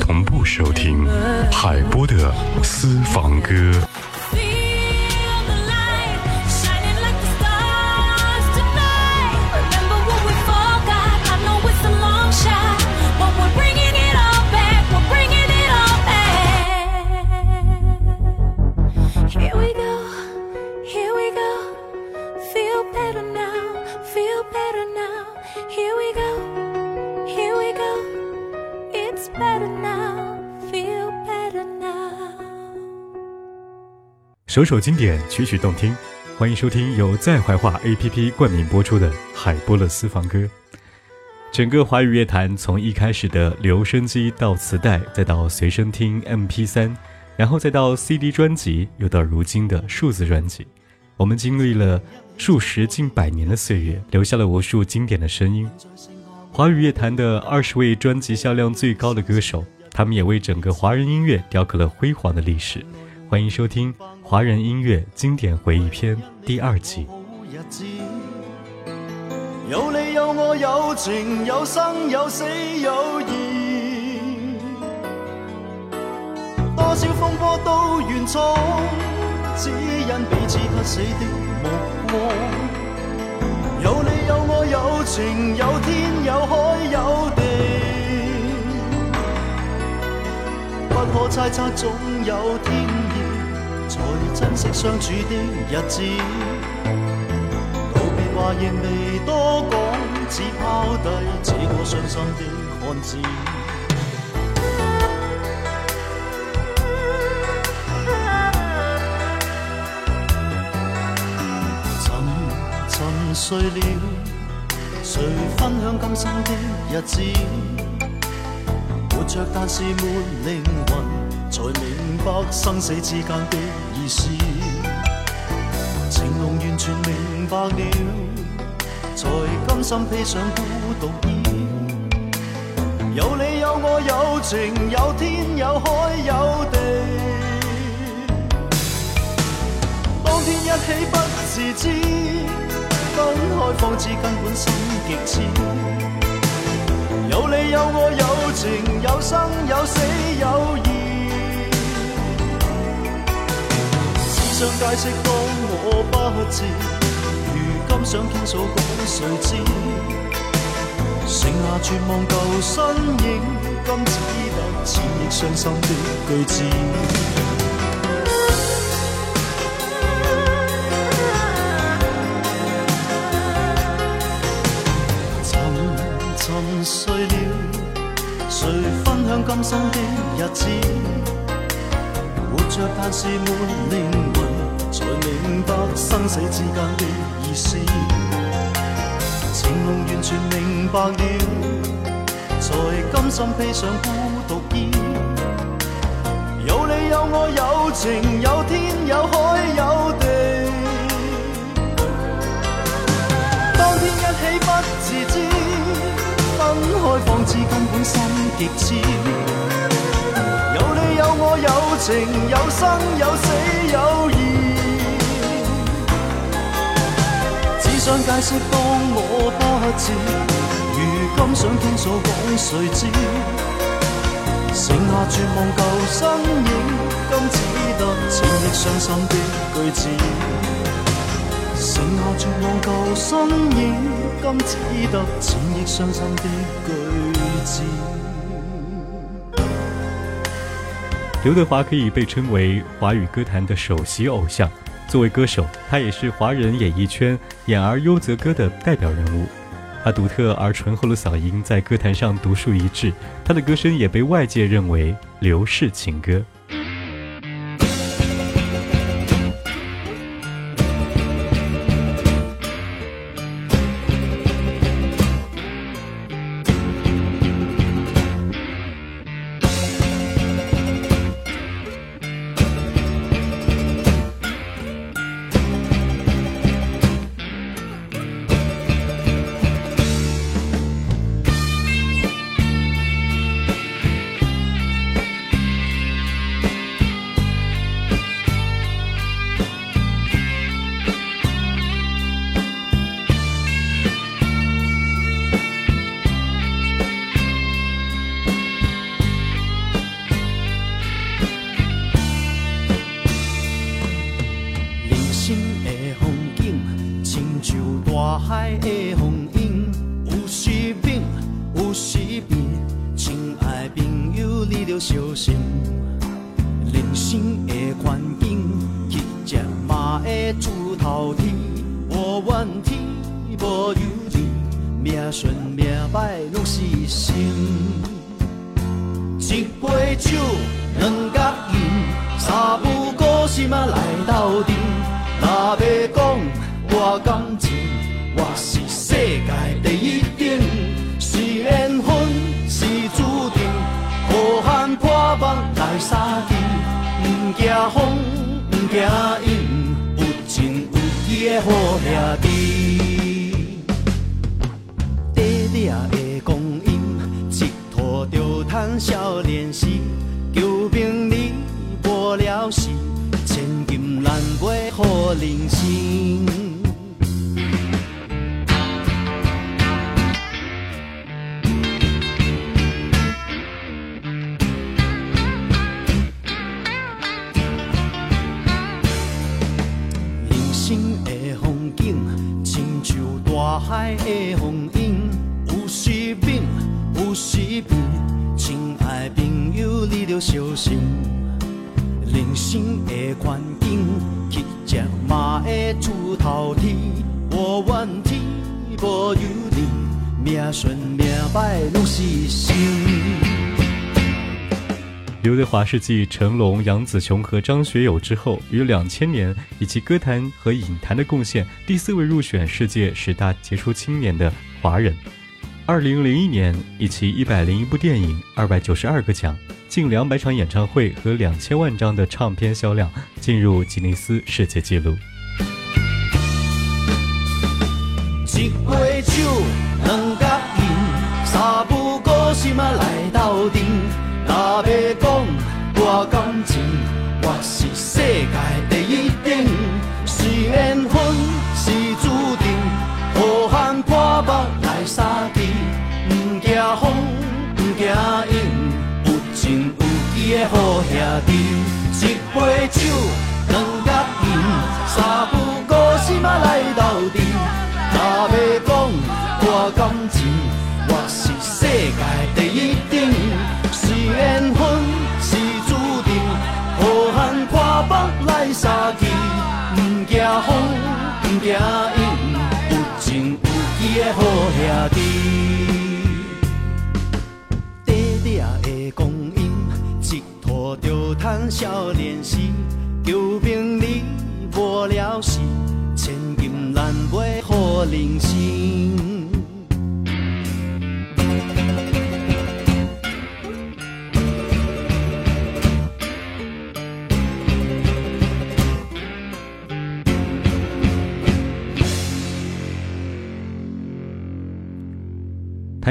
同步收听海波的私房歌。首首经典，曲曲动听，欢迎收听由在怀化 APP 冠名播出的《海波勒私房歌》。整个华语乐坛从一开始的留声机到磁带，再到随身听 MP3，然后再到 CD 专辑，又到如今的数字专辑，我们经历了数十近百年的岁月，留下了无数经典的声音。华语乐坛的二十位专辑销量最高的歌手，他们也为整个华人音乐雕刻了辉煌的历史。欢迎收听。华人音乐经典回忆篇第二集。有你有我有情有生有死有义，多少风波都愿闯，只因彼此不死的目光。有你有我有情有天有海有地，不可猜测总有天。才珍惜相处的日子，道别话仍未多讲，只抛低这个伤心的汉子。沉沉睡了，谁分享今生的日子？活着但是没灵魂，才明白生死之间的。意思，情浓完全明白了，才甘心披上孤独衣。有你有我有情有天有海有地，当天一起不自知，分开方知根本心极痴。有你有我有情有生有死有义。想解释，当我不知，如今想倾诉，讲谁知？剩下绝望旧身影，今只得千亿伤心的句子。沉沉睡了，谁分享今生的日子？活着，但是没灵魂。才明白生死之间的意思，情浓完全明白了，才甘心披上孤独衣。有你有我有情有天有海有地，当天一起不自知，分开方知根本心极痴。有你有我有情有生有死有义。想解释，当我不知，如今想倾诉，讲谁知？剩下绝望旧身影，今只得千亿伤心的句子。剩下绝望旧身影，今只得千亿伤心的句子。刘德华可以被称为华语歌坛的首席偶像。作为歌手，他也是华人演艺圈演而优则歌的代表人物。他独特而醇厚的嗓音在歌坛上独树一帜，他的歌声也被外界认为刘氏情歌。环境，乞食嘛会出头天。无怨天，无尤人，命顺命歹拢是心。一杯酒，两角银，三不五时嘛来斗阵。若要讲我感情，我是世界第一等。是缘分，是注定，好汉破腹来相见。不惊风，不惊雨，有情有义的好兄弟。短短的光阴，一拖就趁少年时，求名利无了时。千金难买好人生。的风影，有时猛，有时平。亲爱朋友，你着小心。人生的环境，乞食嘛会出头天。无怨天，无尤人，命顺命歹拢是生。刘德华是继成龙、杨紫琼和张学友之后，于两千年以其歌坛和影坛的贡献，第四位入选世界十大杰出青年的华人。二零零一年，以其一百零一部电影、二百九十二个奖。近两百场演唱会和两千万张的唱片销量进入吉尼斯世界纪录。一杯酒，两角银，三不五时嘛来斗阵。若要讲我感情，我是世界第一等。是缘分，是注定，好汉破腹来相见。不惊风，不惊雨。的好兄弟，一杯酒，两角银，三不五时嘛来斗阵。若要讲我感情，风，不惊影，有情有义的好兄弟。谈少年时，求名利无了时，千金难买好人生。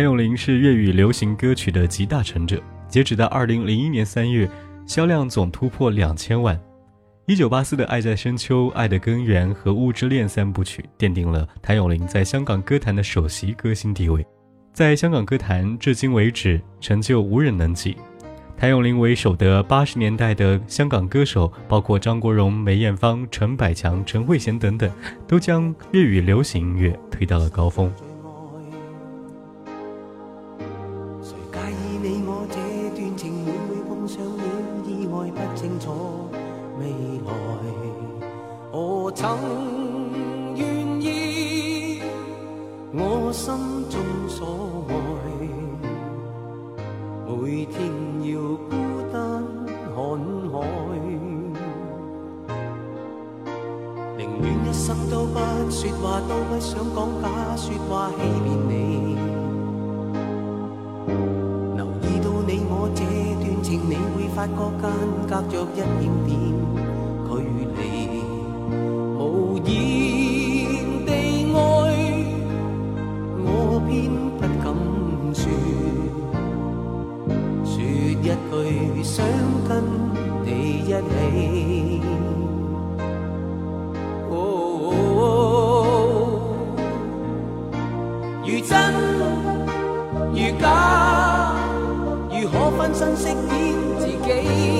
谭咏麟是粤语流行歌曲的集大成者，截止到二零零一年三月。销量总突破两千万。一九八四的《爱在深秋》《爱的根源》和《物之恋》三部曲，奠定了谭咏麟在香港歌坛的首席歌星地位，在香港歌坛至今为止成就无人能及。谭咏麟为首的八十年代的香港歌手，包括张国荣、梅艳芳、陈百强、陈慧娴等等，都将粤语流行音乐推到了高峰。点点距离无言地爱我偏不敢说说一句想跟你一起 oh 如真如假如可分身饰演自己。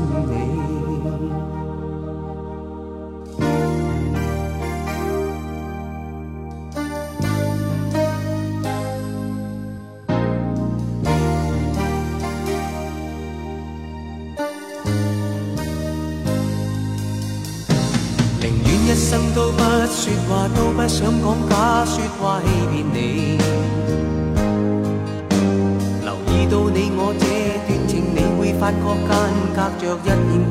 说话欺骗你。留意到你我这段情，你会发觉间隔着一点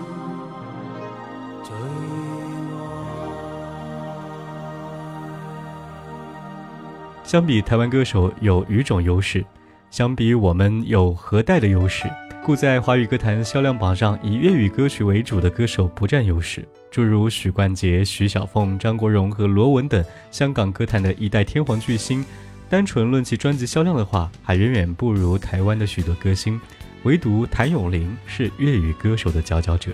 相比台湾歌手有语种优势，相比我们有核带的优势，故在华语歌坛销量榜上以粤语歌曲为主的歌手不占优势。诸如许冠杰、徐小凤、张国荣和罗文等香港歌坛的一代天皇巨星。单纯论其专辑销量的话，还远远不如台湾的许多歌星，唯独谭咏麟是粤语歌手的佼佼者。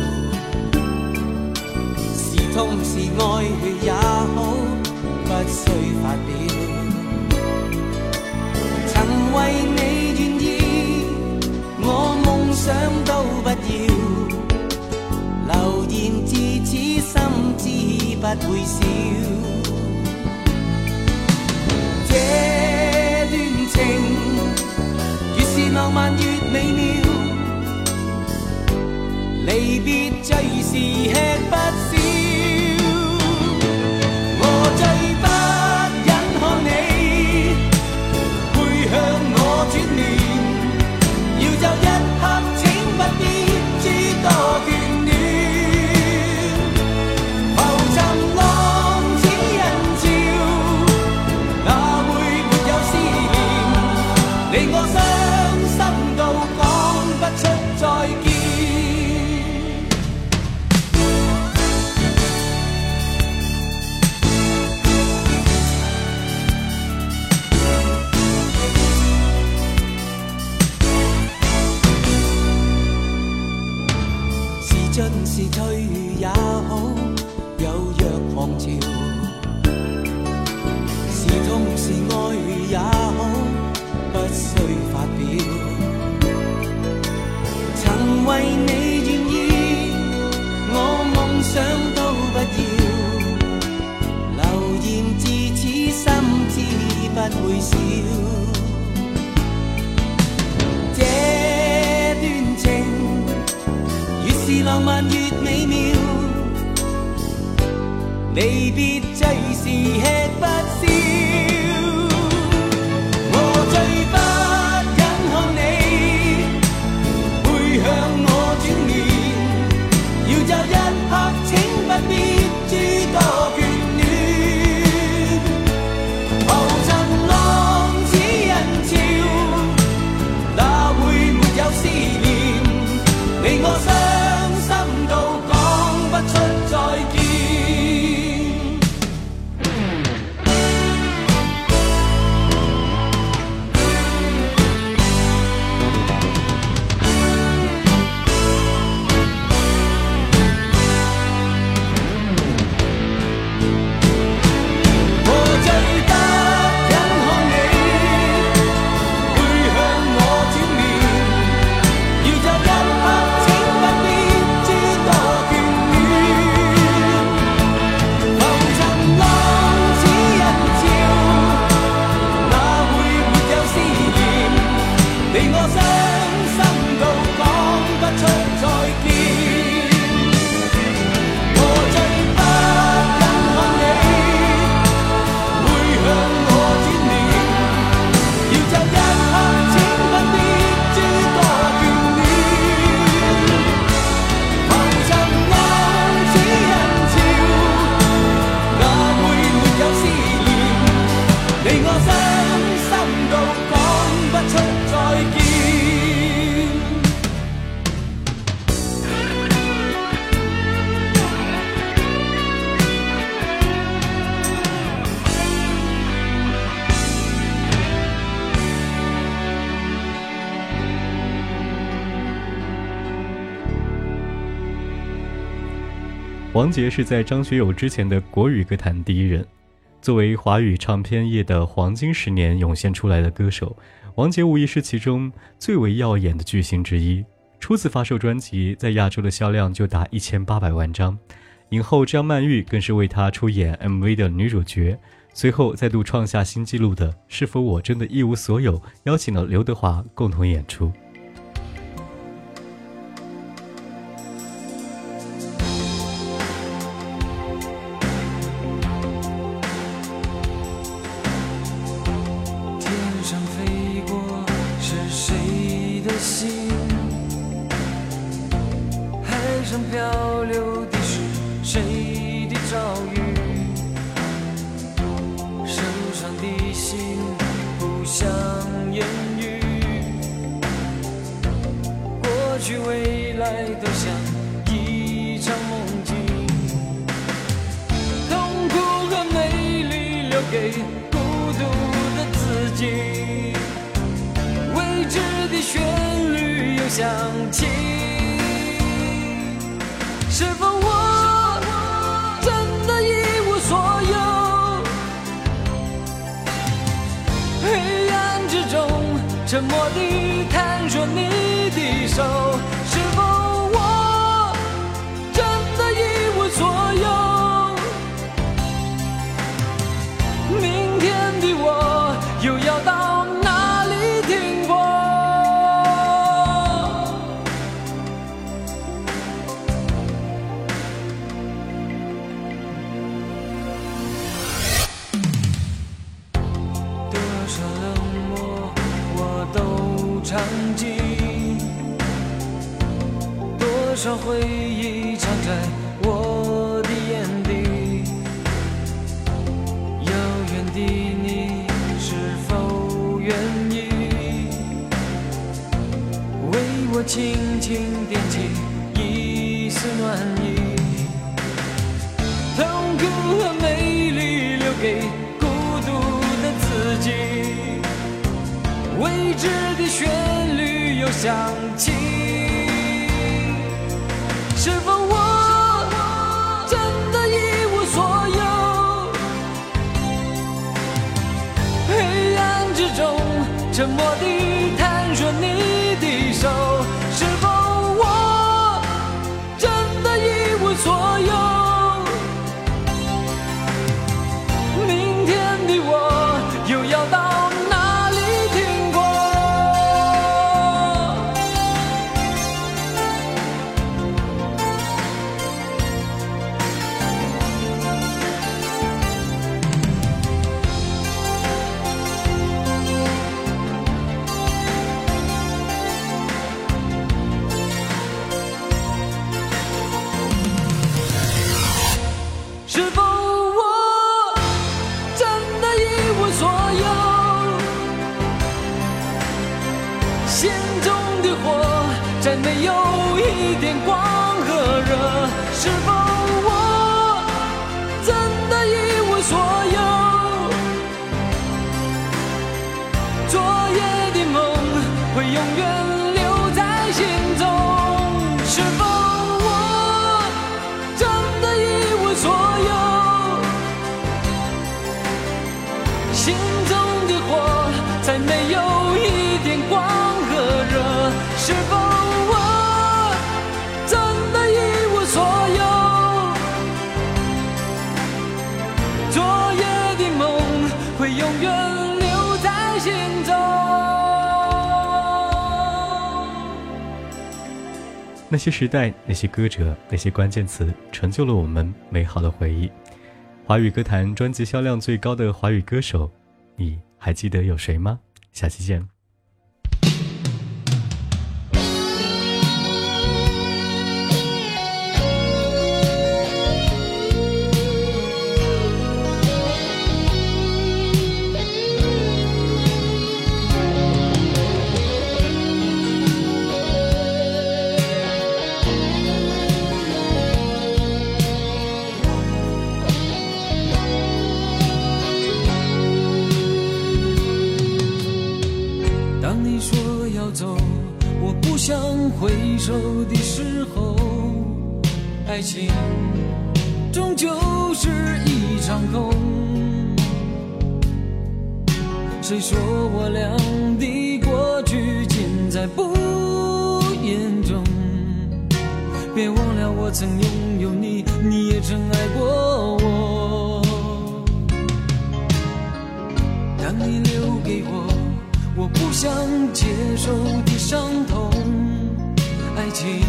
痛是爱也好，不需发表。曾为你愿意。我梦想都不要，流言自此心知不会少。这段情越是浪漫越美妙，离别最是吃不醉吧浪漫越美妙，离别最是吃不消。王杰是在张学友之前的国语歌坛第一人。作为华语唱片业的黄金十年涌现出来的歌手，王杰无疑是其中最为耀眼的巨星之一。初次发售专辑在亚洲的销量就达一千八百万张，影后张曼玉更是为他出演 MV 的女主角。随后再度创下新纪录的《是否我真的一无所有》，邀请了刘德华共同演出。沉默地探着你的手，少回忆藏在我的眼底。遥远的你是否愿意为我轻轻点起一丝暖意？痛苦和美丽留给孤独的自己，未知的旋律又响起，是否我真的一无所有？黑暗之中，沉默地有一点光和热。是否我真的一无所有？昨夜的梦会永远留在心中。那些时代，那些歌者，那些关键词，成就了我们美好的回忆。华语歌坛专辑销量最高的华语歌手，你还记得有谁吗？下期见。回首的时候，爱情终究是一场空。谁说我俩的过去尽在不言中？别忘了我曾拥有你，你也曾爱过我。当你留给我我不想接受的伤痛，情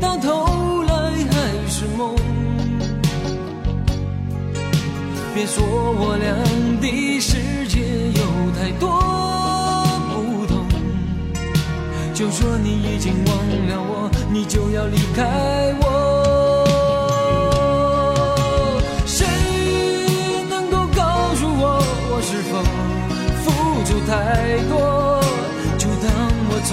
到头来还是梦。别说我俩的世界有太多不同，就说你已经忘了我，你就要离开我。谁能够告诉我，我是否付出太多？就当我从，